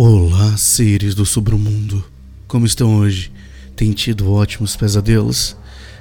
Olá, seres do submundo. Como estão hoje? Tem tido ótimos pesadelos?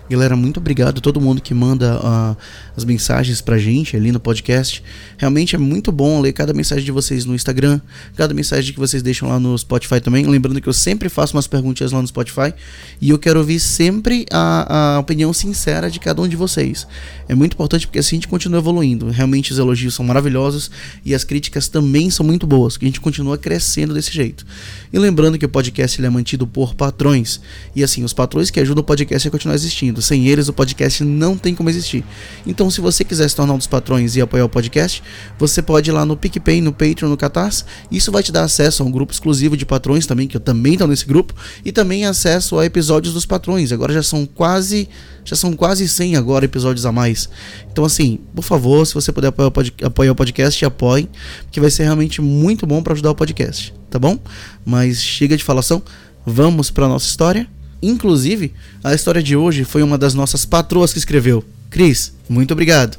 Galera, muito obrigado a todo mundo que manda uh, as mensagens pra gente ali no podcast. Realmente é muito bom ler cada mensagem de vocês no Instagram, cada mensagem que vocês deixam lá no Spotify também. Lembrando que eu sempre faço umas perguntinhas lá no Spotify e eu quero ouvir sempre a, a opinião sincera de cada um de vocês. É muito importante porque assim a gente continua evoluindo. Realmente os elogios são maravilhosos e as críticas também são muito boas, que a gente continua crescendo desse jeito. E lembrando que o podcast ele é mantido por patrões e assim, os patrões que ajudam o podcast a continuar existindo Sem eles, o podcast não tem como existir. Então, se você quiser se tornar um dos patrões e apoiar o podcast, você pode ir lá no PicPay, no Patreon, no Catarse. Isso vai te dar acesso a um grupo exclusivo de patrões também, que eu também estou nesse grupo, e também acesso a episódios dos patrões. Agora já são quase já são quase 100 agora episódios a mais. Então, assim, por favor, se você puder apoiar o, pod apoiar o podcast, apoie, que vai ser realmente muito bom para ajudar o podcast, tá bom? Mas chega de falação, vamos para nossa história. Inclusive, a história de hoje foi uma das nossas patroas que escreveu. Cris, muito obrigado.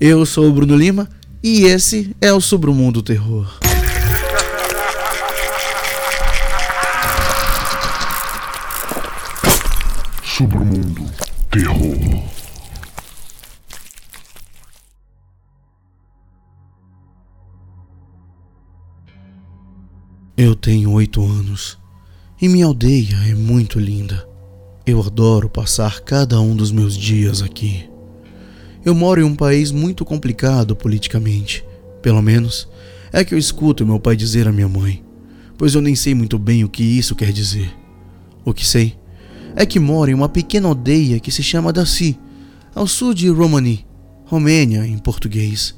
Eu sou o Bruno Lima e esse é o Sobre o Mundo Terror. Sobre o Mundo Terror. Eu tenho oito anos e minha aldeia é muito linda. Eu adoro passar cada um dos meus dias aqui. Eu moro em um país muito complicado politicamente. Pelo menos é que eu escuto meu pai dizer à minha mãe, pois eu nem sei muito bem o que isso quer dizer. O que sei é que moro em uma pequena aldeia que se chama Daci, ao sul de Romani, Romênia em português.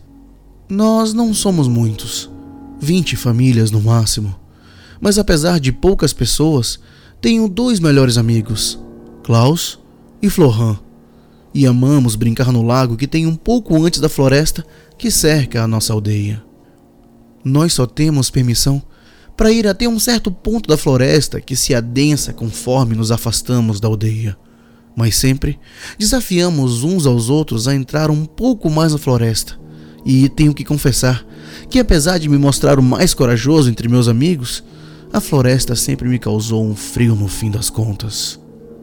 Nós não somos muitos, vinte famílias no máximo mas apesar de poucas pessoas, tenho dois melhores amigos, Klaus e Florhan. E amamos brincar no lago que tem um pouco antes da floresta que cerca a nossa aldeia. Nós só temos permissão para ir até um certo ponto da floresta que se adensa conforme nos afastamos da aldeia. Mas sempre desafiamos uns aos outros a entrar um pouco mais na floresta. E tenho que confessar que, apesar de me mostrar o mais corajoso entre meus amigos, a floresta sempre me causou um frio no fim das contas.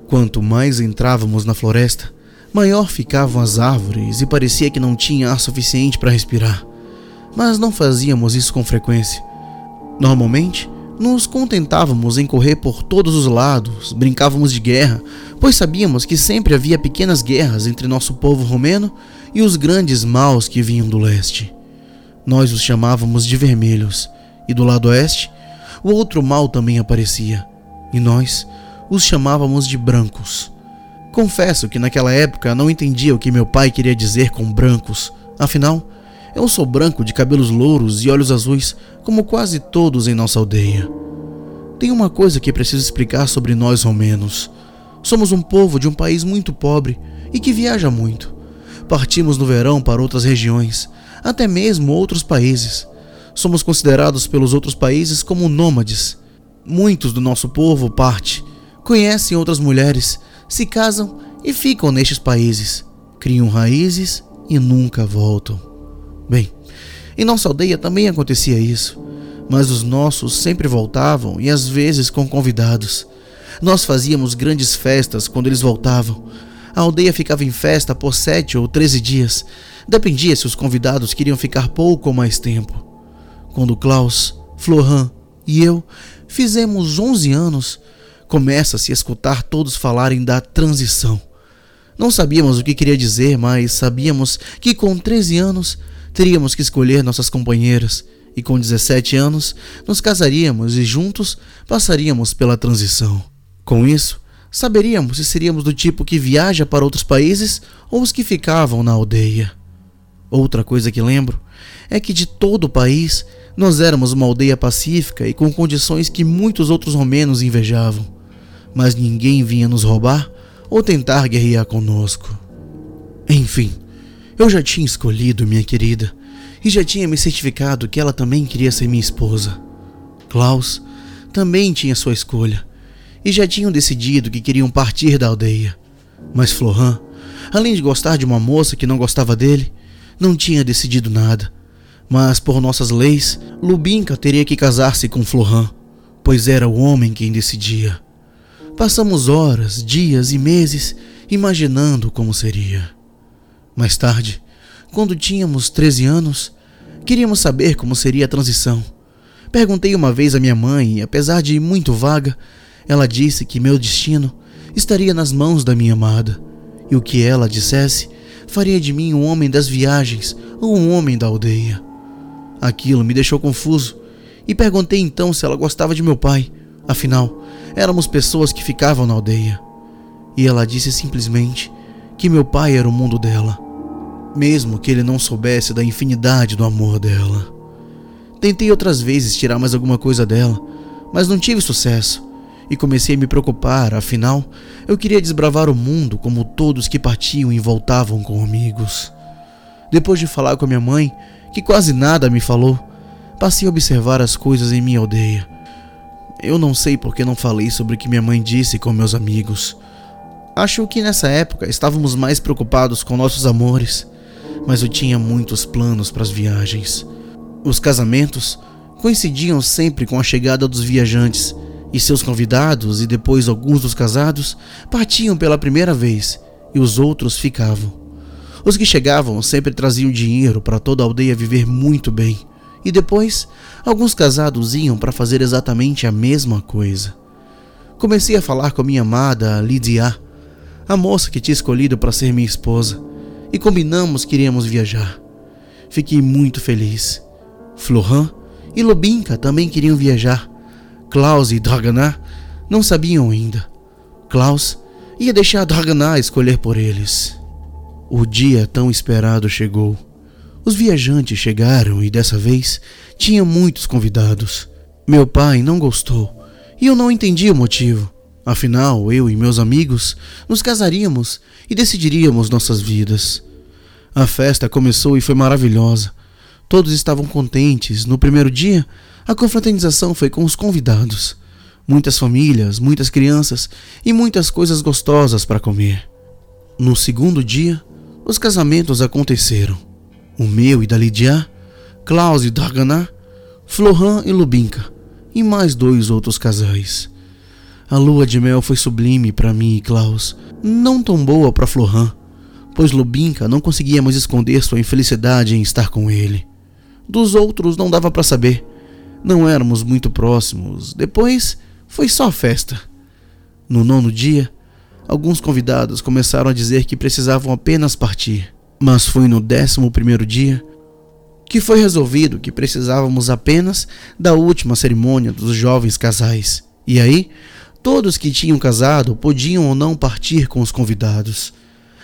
Quanto mais entrávamos na floresta, maior ficavam as árvores e parecia que não tinha ar suficiente para respirar. Mas não fazíamos isso com frequência. Normalmente, nos contentávamos em correr por todos os lados, brincávamos de guerra, pois sabíamos que sempre havia pequenas guerras entre nosso povo romeno e os grandes maus que vinham do leste. Nós os chamávamos de vermelhos, e do lado oeste o outro mal também aparecia, e nós os chamávamos de brancos. Confesso que naquela época não entendia o que meu pai queria dizer com brancos, afinal, eu sou branco de cabelos louros e olhos azuis, como quase todos em nossa aldeia. Tem uma coisa que preciso explicar sobre nós romenos. Somos um povo de um país muito pobre e que viaja muito. Partimos no verão para outras regiões, até mesmo outros países somos considerados pelos outros países como nômades. Muitos do nosso povo parte, conhecem outras mulheres, se casam e ficam nestes países, criam raízes e nunca voltam. Bem, em nossa aldeia também acontecia isso, mas os nossos sempre voltavam e às vezes com convidados. Nós fazíamos grandes festas quando eles voltavam. A aldeia ficava em festa por sete ou treze dias. Dependia se os convidados queriam ficar pouco ou mais tempo. Quando Klaus, Florhan e eu fizemos 11 anos, começa-se a escutar todos falarem da transição. Não sabíamos o que queria dizer, mas sabíamos que com 13 anos teríamos que escolher nossas companheiras e com 17 anos nos casaríamos e juntos passaríamos pela transição. Com isso, saberíamos se seríamos do tipo que viaja para outros países ou os que ficavam na aldeia. Outra coisa que lembro é que de todo o país nós éramos uma aldeia pacífica e com condições que muitos outros romenos invejavam, mas ninguém vinha nos roubar ou tentar guerrear conosco. Enfim, eu já tinha escolhido minha querida e já tinha me certificado que ela também queria ser minha esposa. Klaus também tinha sua escolha e já tinham decidido que queriam partir da aldeia. Mas Florhan, além de gostar de uma moça que não gostava dele, não tinha decidido nada Mas por nossas leis, Lubinka teria que casar-se com Florhan, pois era o homem quem decidia. Passamos horas, dias e meses imaginando como seria. Mais tarde, quando tínhamos 13 anos, queríamos saber como seria a transição. Perguntei uma vez à minha mãe e, apesar de muito vaga, ela disse que meu destino estaria nas mãos da minha amada, e o que ela dissesse faria de mim um homem das viagens ou um homem da aldeia. Aquilo me deixou confuso e perguntei então se ela gostava de meu pai, afinal, éramos pessoas que ficavam na aldeia. E ela disse simplesmente que meu pai era o mundo dela, mesmo que ele não soubesse da infinidade do amor dela. Tentei outras vezes tirar mais alguma coisa dela, mas não tive sucesso e comecei a me preocupar, afinal, eu queria desbravar o mundo como todos que partiam e voltavam com amigos. Depois de falar com a minha mãe, que quase nada me falou, passei a observar as coisas em minha aldeia. Eu não sei por que não falei sobre o que minha mãe disse com meus amigos. Acho que nessa época estávamos mais preocupados com nossos amores, mas eu tinha muitos planos para as viagens. Os casamentos coincidiam sempre com a chegada dos viajantes e seus convidados e depois alguns dos casados partiam pela primeira vez e os outros ficavam. Os que chegavam sempre traziam dinheiro para toda a aldeia viver muito bem, e depois alguns casados iam para fazer exatamente a mesma coisa. Comecei a falar com a minha amada Lydia, a moça que tinha escolhido para ser minha esposa, e combinamos que iríamos viajar. Fiquei muito feliz. Florhan e Lobinka também queriam viajar, Klaus e Draganar não sabiam ainda. Klaus ia deixar Draganar escolher por eles. O dia tão esperado chegou. Os viajantes chegaram e dessa vez tinha muitos convidados. Meu pai não gostou e eu não entendi o motivo. Afinal, eu e meus amigos nos casaríamos e decidiríamos nossas vidas. A festa começou e foi maravilhosa. Todos estavam contentes. No primeiro dia, a confraternização foi com os convidados. Muitas famílias, muitas crianças e muitas coisas gostosas para comer. No segundo dia, os casamentos aconteceram. O meu e da Lidia, Klaus e Darganá, Florhan e Lubinka, e mais dois outros casais. A lua de mel foi sublime para mim e Klaus, não tão boa para Florhan, pois Lubinka não conseguia mais esconder sua infelicidade em estar com ele. Dos outros não dava para saber, não éramos muito próximos. Depois foi só festa. No nono dia, alguns convidados começaram a dizer que precisavam apenas partir. Mas foi no décimo primeiro dia que foi resolvido que precisávamos apenas da última cerimônia dos jovens casais. E aí, todos que tinham casado podiam ou não partir com os convidados.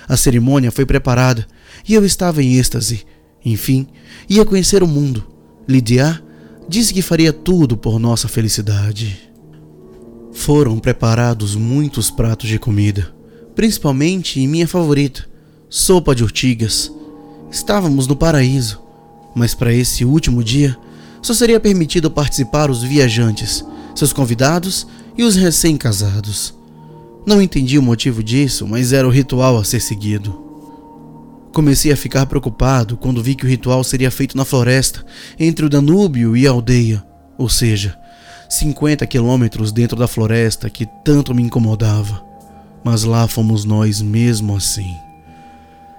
A cerimônia foi preparada e eu estava em êxtase. Enfim, ia conhecer o mundo. Lidiar disse que faria tudo por nossa felicidade. Foram preparados muitos pratos de comida, principalmente minha favorita, sopa de urtigas. Estávamos no paraíso, mas para esse último dia só seria permitido participar os viajantes, seus convidados e os recém-casados. Não entendi o motivo disso, mas era o ritual a ser seguido. Comecei a ficar preocupado quando vi que o ritual seria feito na floresta, entre o Danúbio e a aldeia, ou seja, 50 quilômetros dentro da floresta que tanto me incomodava. Mas lá fomos nós mesmo assim.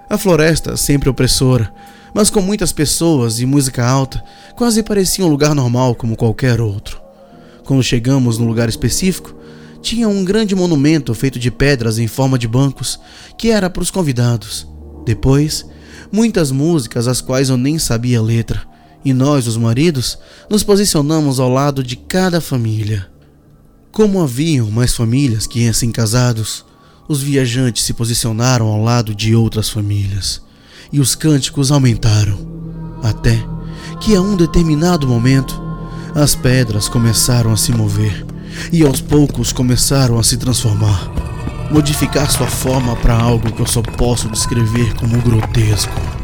A floresta, sempre opressora, mas com muitas pessoas e música alta, quase parecia um lugar normal como qualquer outro. Quando chegamos no lugar específico, tinha um grande monumento feito de pedras em forma de bancos, que era para os convidados. Depois, muitas músicas às quais eu nem sabia a letra, e nós, os maridos, nos posicionamos ao lado de cada família. Como haviam mais famílias que assim casados, os viajantes se posicionaram ao lado de outras famílias, e os cânticos aumentaram, até que a um determinado momento as pedras começaram a se mover e aos poucos começaram a se transformar modificar sua forma para algo que eu só posso descrever como grotesco.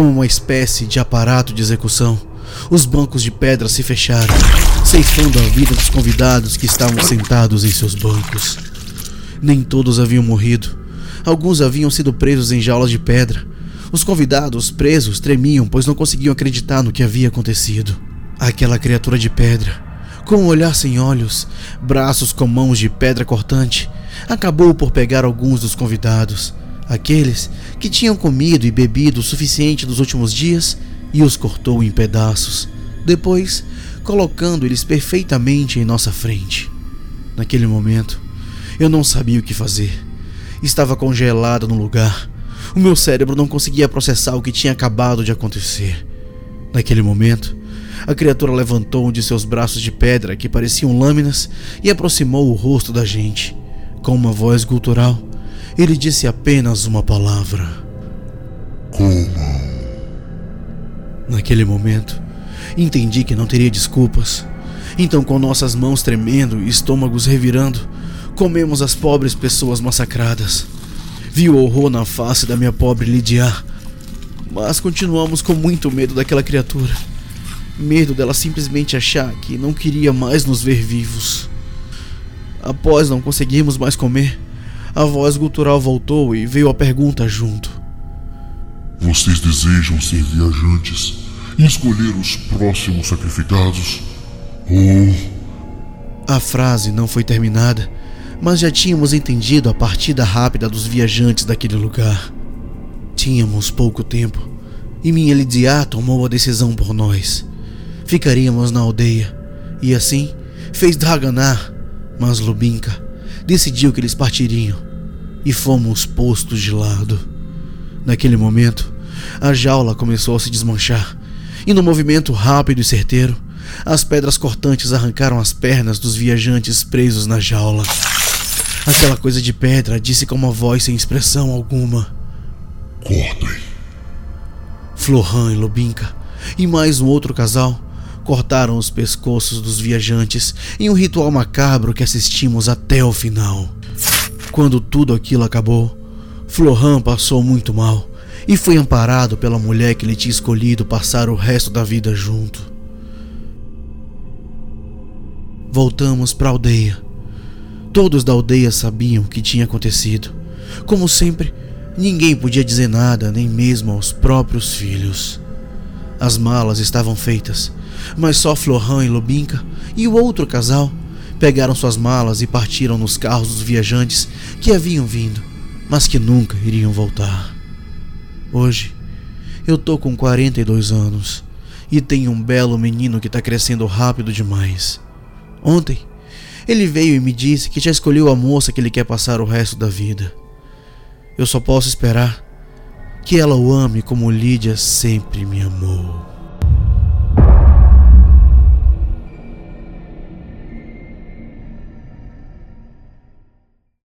Como uma espécie de aparato de execução, os bancos de pedra se fecharam, ceifando a vida dos convidados que estavam sentados em seus bancos. Nem todos haviam morrido. Alguns haviam sido presos em jaulas de pedra. Os convidados presos tremiam, pois não conseguiam acreditar no que havia acontecido. Aquela criatura de pedra, com um olhar sem olhos, braços com mãos de pedra cortante, acabou por pegar alguns dos convidados, aqueles que tinham comido e bebido o suficiente nos últimos dias, e os cortou em pedaços, depois colocando eles perfeitamente em nossa frente. Naquele momento, eu não sabia o que fazer. Estava congelado no lugar. O meu cérebro não conseguia processar o que tinha acabado de acontecer. Naquele momento, a criatura levantou um de seus braços de pedra que pareciam lâminas e aproximou o rosto da gente. Com uma voz gutural, ele disse apenas uma palavra: Comam. Naquele momento, entendi que não teria desculpas. Então, com nossas mãos tremendo e estômagos revirando, comemos as pobres pessoas massacradas. Vi o horror na face da minha pobre Lidia, mas continuamos com muito medo daquela criatura. Medo dela simplesmente achar que não queria mais nos ver vivos. Após não conseguirmos mais comer, a voz gutural voltou e veio a pergunta junto. Vocês desejam ser viajantes e escolher os próximos sacrificados? Ou. A frase não foi terminada, mas já tínhamos entendido a partida rápida dos viajantes daquele lugar. Tínhamos pouco tempo e minha Lidia tomou a decisão por nós ficaríamos na aldeia. E assim fez Draganar, mas Lubinka decidiu que eles partiriam e fomos postos de lado. Naquele momento, a jaula começou a se desmanchar e, no movimento rápido e certeiro, as pedras cortantes arrancaram as pernas dos viajantes presos na jaula. Aquela coisa de pedra disse com uma voz sem expressão alguma: Cortem. Florhan e Lubinka e mais um outro casal cortaram os pescoços dos viajantes em um ritual macabro que assistimos até o final. Quando tudo aquilo acabou, Florhan passou muito mal e foi amparado pela mulher que ele tinha escolhido passar o resto da vida junto. Voltamos para a aldeia. Todos da aldeia sabiam o que tinha acontecido. Como sempre, ninguém podia dizer nada, nem mesmo aos próprios filhos. As malas estavam feitas mas só Florhan e Lubinka e o outro casal pegaram suas malas e partiram nos carros dos viajantes que haviam vindo, mas que nunca iriam voltar. Hoje, eu tô com 42 anos e tenho um belo menino que está crescendo rápido demais. Ontem, ele veio e me disse que já escolheu a moça que ele quer passar o resto da vida. Eu só posso esperar que ela o ame como Lídia sempre me amou.